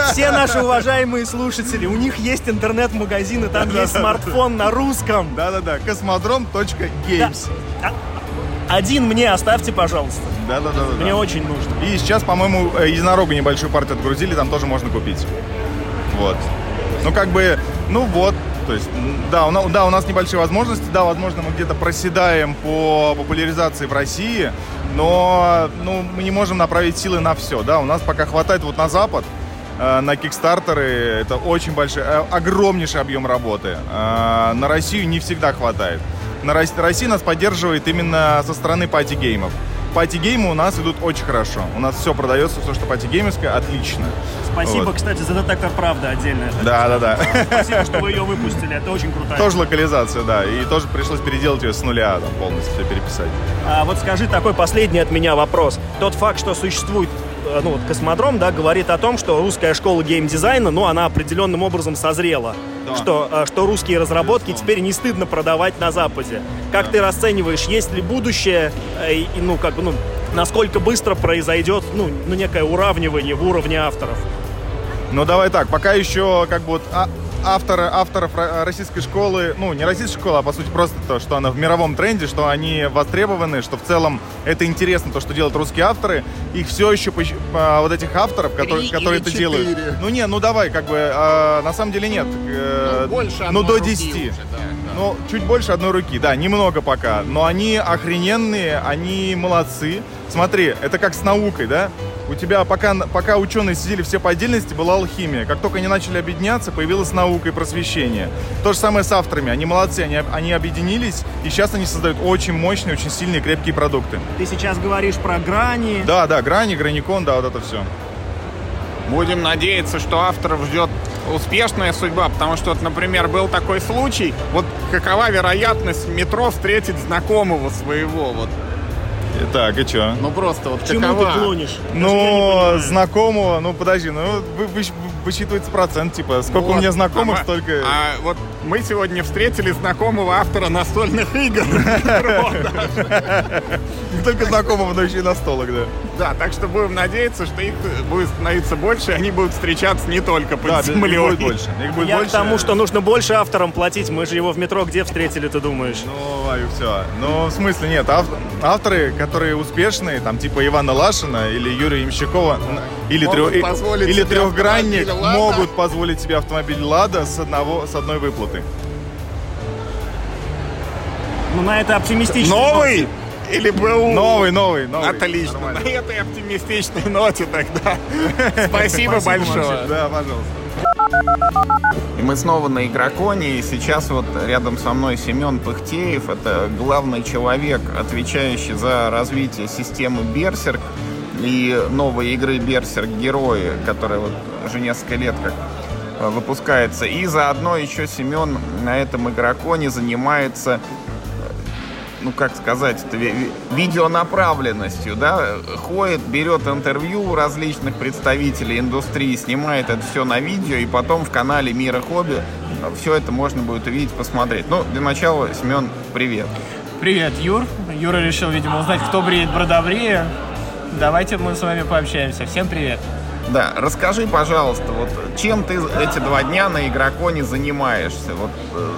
<laughs> Все наши уважаемые слушатели, у них есть интернет-магазин, и там есть смартфон на русском. Да-да-да, космодром.games. Один мне оставьте, пожалуйста. Да-да-да. Мне очень нужно. И сейчас, по-моему, э, единорога небольшую партию отгрузили, там тоже можно купить. Вот. Ну, как бы, ну вот, то есть, да, у нас, да, у нас небольшие возможности, да, возможно, мы где-то проседаем по популяризации в России, но ну, мы не можем направить силы на все, да, у нас пока хватает вот на Запад, э, на кикстартеры, это очень большой, э, огромнейший объем работы. Э, на Россию не всегда хватает. На России нас поддерживает именно со стороны пати-геймов пати-геймы у нас идут очень хорошо. У нас все продается, все, что пати-геймерское, отлично. Спасибо, вот. кстати, за детектор правды отдельно. Да, да, да. Спасибо, что вы ее выпустили, это очень круто. Тоже локализация, да, и тоже пришлось переделать ее с нуля, там, полностью все переписать. А вот скажи такой последний от меня вопрос. Тот факт, что существует ну, вот космодром, да, говорит о том, что русская школа геймдизайна, ну, она определенным образом созрела. Да. Что, э, что русские разработки Безусловно. теперь не стыдно продавать на Западе. Как да. ты расцениваешь, есть ли будущее, э, и, ну, как бы, ну, насколько быстро произойдет, ну, ну, некое уравнивание в уровне авторов? Ну, давай так, пока еще, как бы, вот, а, авторы, авторов российской школы, ну, не российской школы, а по сути просто то, что она в мировом тренде, что они востребованы, что в целом это интересно, то, что делают русские авторы. Их все еще, вот этих авторов, которые, которые это 4. делают. Ну, не, ну давай, как бы, а, на самом деле нет. Ну, больше Ну, до 10. Уже, да, да. Ну, чуть больше одной руки, да, немного пока. Но они охрененные, они молодцы. Смотри, это как с наукой, да? У тебя, пока, пока ученые сидели все по отдельности, была алхимия. Как только они начали объединяться, появилась наука и просвещение. То же самое с авторами. Они молодцы, они, они объединились, и сейчас они создают очень мощные, очень сильные, крепкие продукты. Ты сейчас говоришь про грани. Да, да, грани, граникон, да, вот это все. Будем надеяться, что авторов ждет успешная судьба, потому что, вот, например, был такой случай, вот какова вероятность в метро встретить знакомого своего, вот так, и что? Ну просто вот Чему какова? ты клонишь? Ну, знакомого, ну подожди, ну вы, вы, высчитывается процент, типа, сколько вот, у меня знакомых, а, столько... А вот мы сегодня встретили знакомого автора настольных игр. Не только знакомого, но еще и настолок, да. Да, так что будем надеяться, что их будет становиться больше, и они будут встречаться не только под землей. Их будет больше. Их будет Я больше. к тому, что нужно больше авторам платить. Мы же его в метро где встретили, ты думаешь? Ну, Ваю, все. Ну, в смысле, нет. Авторы, которые успешные, там, типа Ивана Лашина или Юрия Имщикова, или, трех, или трехгранник, могут позволить себе автомобиль Лада с, одного, с одной выплаты. Ну, на это оптимистично. Новый? Или был... Новый, новый, новый. Отлично. Нормально. На этой оптимистичной ноте тогда. <laughs> Спасибо большое. Да, пожалуйста. И мы снова на Игроконе, и сейчас вот рядом со мной Семен Пыхтеев, это главный человек, отвечающий за развитие системы Берсерк и новой игры Берсерк Герои, которая вот уже несколько лет как выпускается. И заодно еще Семен на этом игроконе занимается ну как сказать, это видеонаправленностью, да, ходит, берет интервью у различных представителей индустрии, снимает это все на видео, и потом в канале Мира Хобби все это можно будет увидеть, посмотреть. Ну, для начала, Семен, привет. Привет, Юр. Юра решил, видимо, узнать, кто бреет бродобрея. Давайте мы с вами пообщаемся. Всем привет. Да, расскажи, пожалуйста, вот чем ты эти два дня на игроконе занимаешься? Вот э,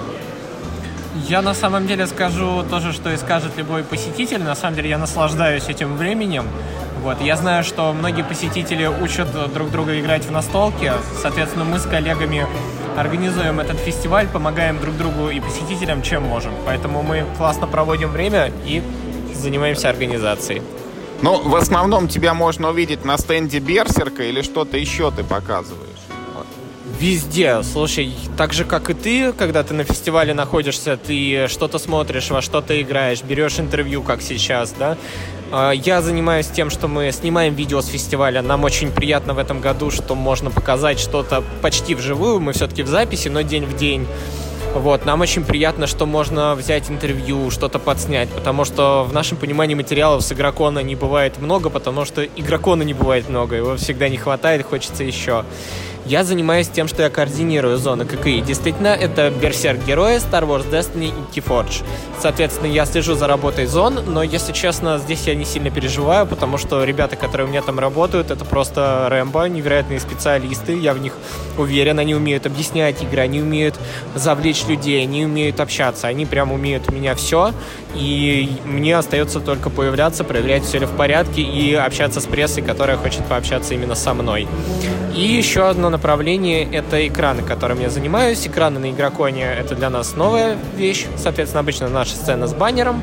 я на самом деле скажу то же, что и скажет любой посетитель. На самом деле я наслаждаюсь этим временем. Вот. Я знаю, что многие посетители учат друг друга играть в настолки. Соответственно, мы с коллегами организуем этот фестиваль, помогаем друг другу и посетителям, чем можем. Поэтому мы классно проводим время и занимаемся организацией. Ну, в основном тебя можно увидеть на стенде Берсерка или что-то еще ты показываешь? Везде. Слушай, так же, как и ты, когда ты на фестивале находишься, ты что-то смотришь, во что-то играешь, берешь интервью, как сейчас, да? А, я занимаюсь тем, что мы снимаем видео с фестиваля. Нам очень приятно в этом году, что можно показать что-то почти вживую. Мы все-таки в записи, но день в день. Вот, нам очень приятно, что можно взять интервью, что-то подснять, потому что в нашем понимании материалов с игрокона не бывает много, потому что игрокона не бывает много, его всегда не хватает, хочется еще. Я занимаюсь тем, что я координирую зоны ККИ. Действительно, это Берсерк Герои, Star Wars Destiny и Keyforge. Соответственно, я слежу за работой зон, но, если честно, здесь я не сильно переживаю, потому что ребята, которые у меня там работают, это просто Рэмбо, невероятные специалисты, я в них уверен, они умеют объяснять игры, они умеют завлечь людей, они умеют общаться, они прям умеют у меня все, и мне остается только появляться, проверять, все ли в порядке, и общаться с прессой, которая хочет пообщаться именно со мной. И еще одно направление — это экраны, которыми я занимаюсь. Экраны на Игроконе — это для нас новая вещь. Соответственно, обычно наша сцена с баннером.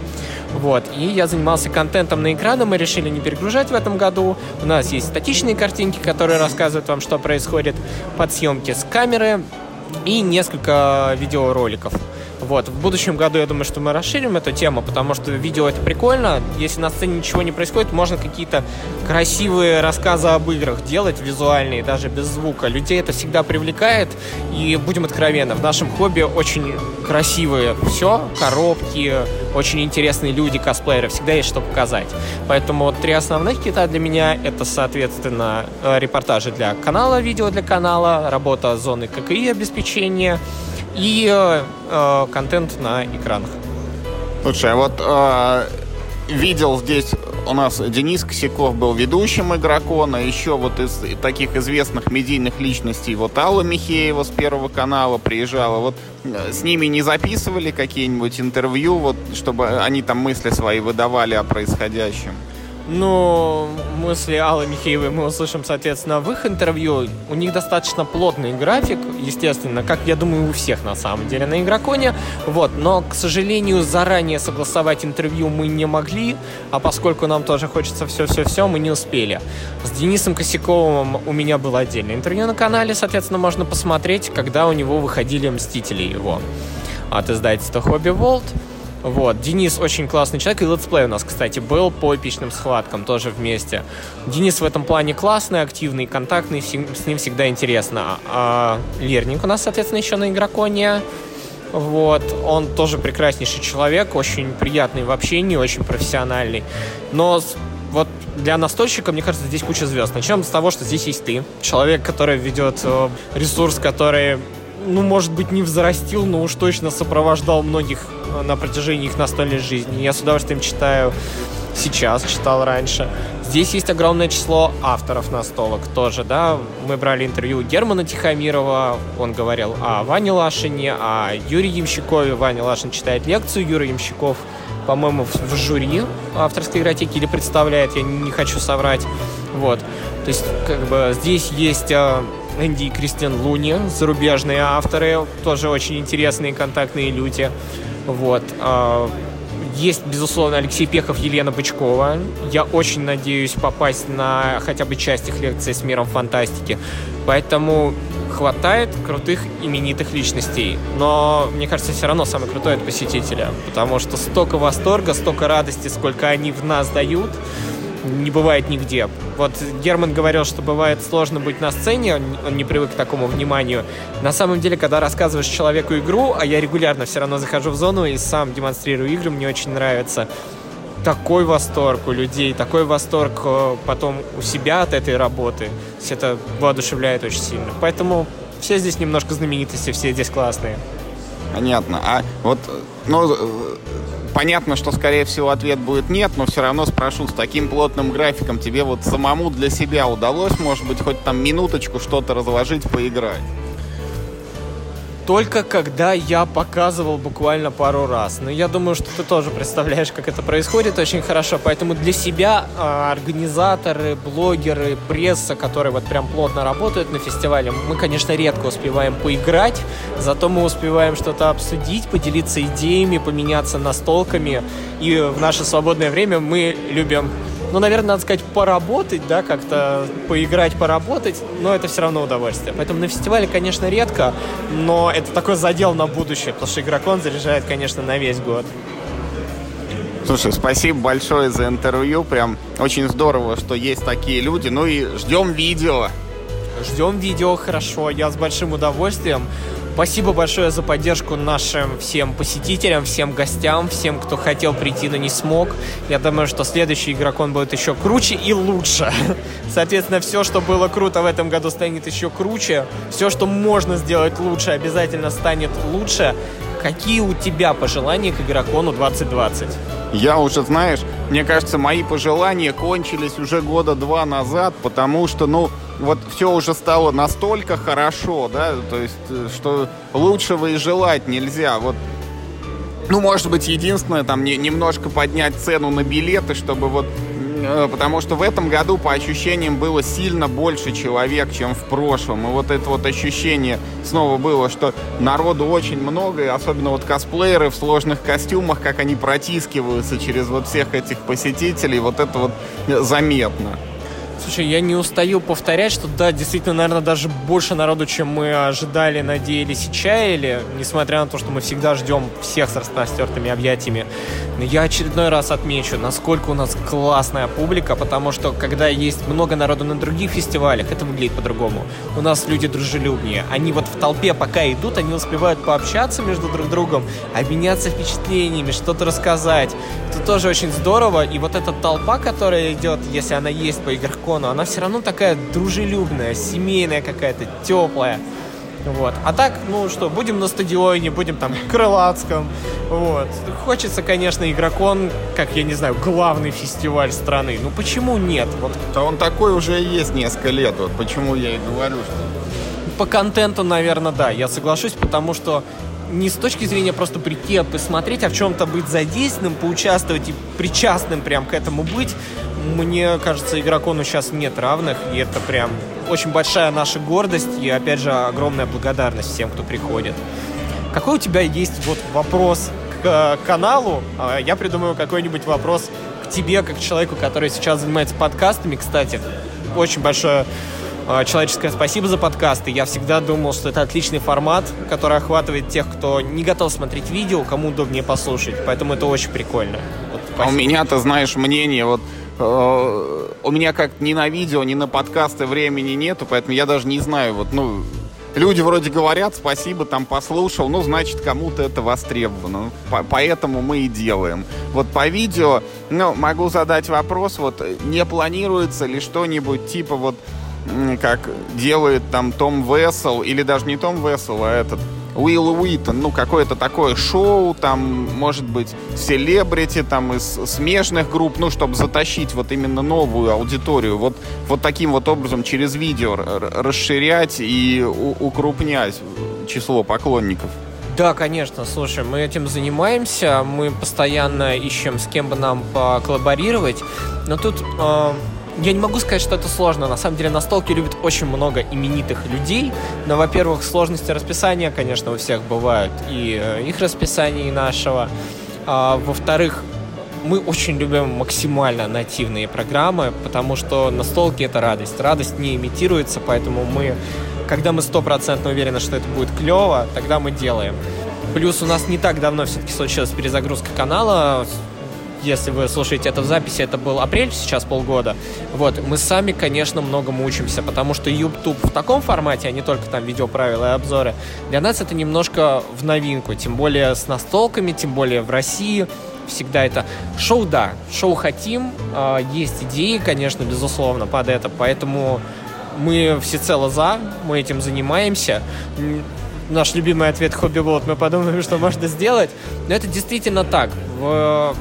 Вот. И я занимался контентом на экраны, мы решили не перегружать в этом году. У нас есть статичные картинки, которые рассказывают вам, что происходит под съемки с камеры, и несколько видеороликов. Вот. В будущем году я думаю, что мы расширим эту тему, потому что видео это прикольно. Если на сцене ничего не происходит, можно какие-то красивые рассказы об играх делать визуальные, даже без звука. Людей это всегда привлекает. И будем откровенны, в нашем хобби очень красивые все, коробки, очень интересные люди, косплееры, всегда есть что показать. Поэтому три основных кита для меня это, соответственно, э, репортажи для канала, видео для канала, работа зоны ККИ обеспечения, и э, контент на экранах. Слушай, а вот э, видел здесь у нас Денис Косяков был ведущим игрокона, еще вот из таких известных медийных личностей, вот Алла Михеева с Первого канала приезжала, вот э, с ними не записывали какие-нибудь интервью, вот чтобы они там мысли свои выдавали о происходящем? Ну, мысли Аллы Михеевой мы услышим, соответственно, в их интервью. У них достаточно плотный график, естественно, как, я думаю, у всех на самом деле на Игроконе. Вот, но, к сожалению, заранее согласовать интервью мы не могли, а поскольку нам тоже хочется все-все-все, мы не успели. С Денисом Косяковым у меня было отдельное интервью на канале, соответственно, можно посмотреть, когда у него выходили «Мстители» его от издательства «Hobby World». Вот. Денис очень классный человек, и летсплей у нас, кстати, был по эпичным схваткам тоже вместе. Денис в этом плане классный, активный, контактный, с ним всегда интересно. А Лерник у нас, соответственно, еще на Игроконе. Вот, он тоже прекраснейший человек, очень приятный в общении, очень профессиональный. Но вот для настольщика, мне кажется, здесь куча звезд. Начнем с того, что здесь есть ты. Человек, который ведет э, ресурс, который ну, может быть, не взрастил, но уж точно сопровождал многих э, на протяжении их настольной жизни. Я с удовольствием читаю сейчас, читал раньше. Здесь есть огромное число авторов настолок тоже, да. Мы брали интервью Германа Тихомирова, он говорил о Ване Лашине, о Юрии Ямщикове. Ваня Лашин читает лекцию, Юрий Ямщиков, по-моему, в жюри авторской игротеки или представляет, я не хочу соврать. Вот. То есть, как бы, здесь есть э, Энди и Кристиан Луни, зарубежные авторы, тоже очень интересные контактные люди. Вот. А, есть, безусловно, Алексей Пехов, Елена Бычкова. Я очень надеюсь попасть на хотя бы часть их лекции с миром фантастики. Поэтому хватает крутых именитых личностей. Но, мне кажется, все равно самое крутое это посетителя. Потому что столько восторга, столько радости, сколько они в нас дают – не бывает нигде. Вот Герман говорил, что бывает сложно быть на сцене, он не привык к такому вниманию. На самом деле, когда рассказываешь человеку игру, а я регулярно все равно захожу в зону и сам демонстрирую игры, мне очень нравится. Такой восторг у людей, такой восторг э, потом у себя от этой работы. Это воодушевляет очень сильно. Поэтому все здесь немножко знаменитости, все здесь классные. Понятно. А вот, ну, понятно, что, скорее всего, ответ будет нет, но все равно спрошу, с таким плотным графиком тебе вот самому для себя удалось, может быть, хоть там минуточку что-то разложить, поиграть? Только когда я показывал буквально пару раз. Но я думаю, что ты тоже представляешь, как это происходит очень хорошо. Поэтому для себя э, организаторы, блогеры, пресса, которые вот прям плотно работают на фестивале, мы, конечно, редко успеваем поиграть, зато мы успеваем что-то обсудить, поделиться идеями, поменяться настолками. И в наше свободное время мы любим ну, наверное, надо сказать, поработать, да, как-то поиграть, поработать, но это все равно удовольствие. Поэтому на фестивале, конечно, редко, но это такой задел на будущее, потому что игрокон заряжает, конечно, на весь год. Слушай, спасибо большое за интервью. Прям очень здорово, что есть такие люди. Ну и ждем видео. Ждем видео, хорошо. Я с большим удовольствием. Спасибо большое за поддержку нашим всем посетителям, всем гостям, всем, кто хотел прийти, но не смог. Я думаю, что следующий игрокон будет еще круче и лучше. <laughs> Соответственно, все, что было круто в этом году, станет еще круче. Все, что можно сделать лучше, обязательно станет лучше. Какие у тебя пожелания к игрокону 2020? Я уже, знаешь, мне кажется, мои пожелания кончились уже года два назад, потому что, ну, вот все уже стало настолько хорошо, да, то есть, э, что лучшего и желать нельзя. Вот ну, может быть, единственное, там, не, немножко поднять цену на билеты, чтобы вот... Э, потому что в этом году, по ощущениям, было сильно больше человек, чем в прошлом. И вот это вот ощущение снова было, что народу очень много, и особенно вот косплееры в сложных костюмах, как они протискиваются через вот всех этих посетителей, вот это вот заметно. Слушай, я не устаю повторять, что да, действительно, наверное, даже больше народу, чем мы ожидали, надеялись и чаяли, несмотря на то, что мы всегда ждем всех с распростертыми объятиями. Но я очередной раз отмечу, насколько у нас классная публика, потому что когда есть много народу на других фестивалях, это выглядит по-другому. У нас люди дружелюбнее. Они вот в толпе пока идут, они успевают пообщаться между друг другом, обменяться впечатлениями, что-то рассказать. Это тоже очень здорово. И вот эта толпа, которая идет, если она есть по игрокам, но она все равно такая дружелюбная, семейная какая-то, теплая. Вот. А так, ну что, будем на стадионе, будем там в Крылатском. Вот. Хочется, конечно, Игрокон, как, я не знаю, главный фестиваль страны. Ну почему нет? Вот. Да он такой уже есть несколько лет. Вот почему я и говорю, что... По контенту, наверное, да, я соглашусь, потому что не с точки зрения просто прийти, а посмотреть, а в чем-то быть задействованным, поучаствовать и причастным прям к этому быть, мне кажется, игрокону сейчас нет равных, и это прям очень большая наша гордость и, опять же, огромная благодарность всем, кто приходит. Какой у тебя есть вот вопрос к каналу? А, я придумаю какой-нибудь вопрос к тебе, как человеку, который сейчас занимается подкастами, кстати. Очень большое человеческое спасибо за подкасты. Я всегда думал, что это отличный формат, который охватывает тех, кто не готов смотреть видео, кому удобнее послушать. Поэтому это очень прикольно. Вот, а у меня-то, знаешь, мнение, вот Э, у меня как ни на видео, ни на подкасты времени нету, поэтому я даже не знаю, вот, ну, люди вроде говорят, спасибо, там послушал, ну, значит, кому-то это востребовано. По поэтому мы и делаем. Вот по видео, ну, могу задать вопрос, вот, не планируется ли что-нибудь типа вот, как делает там Том Вессел, или даже не Том Вессел, а этот Уилл Уитон, ну, какое-то такое шоу, там, может быть, селебрити, там, из смежных групп, ну, чтобы затащить вот именно новую аудиторию, вот, вот таким вот образом через видео расширять и укрупнять число поклонников. Да, конечно, слушай, мы этим занимаемся, мы постоянно ищем, с кем бы нам поколлаборировать, но тут э, я не могу сказать, что это сложно. На самом деле настолки любят очень много именитых людей. Но, во-первых, сложности расписания, конечно, у всех бывают. И э, их расписание, и нашего. А, во-вторых, мы очень любим максимально нативные программы, потому что настолки — это радость. Радость не имитируется, поэтому мы, когда мы стопроцентно уверены, что это будет клево, тогда мы делаем. Плюс у нас не так давно все-таки случилась перезагрузка канала если вы слушаете это в записи, это был апрель, сейчас полгода. Вот, мы сами, конечно, многому учимся, потому что YouTube в таком формате, а не только там видеоправила и обзоры, для нас это немножко в новинку, тем более с настолками, тем более в России всегда это шоу, да, шоу хотим, э, есть идеи, конечно, безусловно, под это, поэтому мы всецело за, мы этим занимаемся. Наш любимый ответ хобби вот мы подумаем, что можно сделать, но это действительно так. В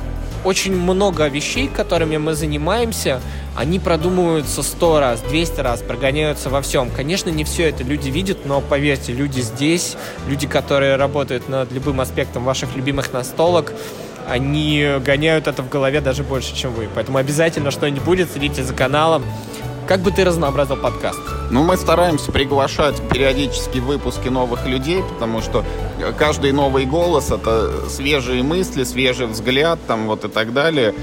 очень много вещей, которыми мы занимаемся, они продумываются сто раз, 200 раз, прогоняются во всем. Конечно, не все это люди видят, но поверьте, люди здесь, люди, которые работают над любым аспектом ваших любимых настолок, они гоняют это в голове даже больше, чем вы. Поэтому обязательно что-нибудь будет, следите за каналом. Как бы ты разнообразил подкаст? Ну, мы стараемся приглашать периодически выпуски новых людей, потому что каждый новый голос — это свежие мысли, свежий взгляд, там, вот и так далее.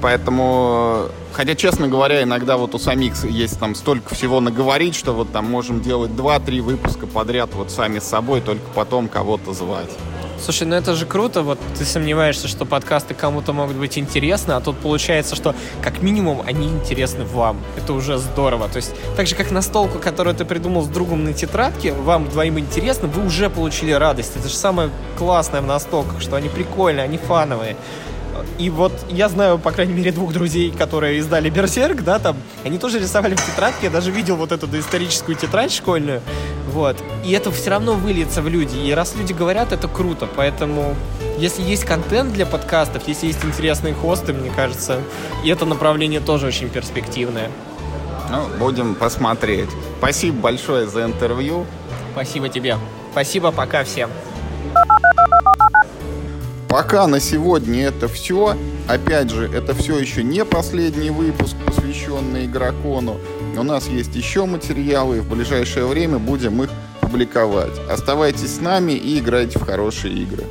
Поэтому, хотя, честно говоря, иногда вот у самих есть там столько всего наговорить, что вот там можем делать 2-3 выпуска подряд вот сами с собой, только потом кого-то звать. Слушай, ну это же круто, вот ты сомневаешься, что подкасты кому-то могут быть интересны, а тут получается, что как минимум они интересны вам. Это уже здорово. То есть так же, как настолку, которую ты придумал с другом на тетрадке, вам двоим интересно, вы уже получили радость. Это же самое классное в настолках, что они прикольные, они фановые. И вот я знаю, по крайней мере, двух друзей, которые издали Берсерк, да, там, они тоже рисовали в тетрадке, я даже видел вот эту доисторическую тетрадь школьную, вот. И это все равно выльется в люди, и раз люди говорят, это круто, поэтому если есть контент для подкастов, если есть интересные хосты, мне кажется, и это направление тоже очень перспективное. Ну, будем посмотреть. Спасибо большое за интервью. Спасибо тебе. Спасибо, пока всем. Пока на сегодня это все. Опять же, это все еще не последний выпуск, посвященный Игрокону. У нас есть еще материалы, и в ближайшее время будем их публиковать. Оставайтесь с нами и играйте в хорошие игры.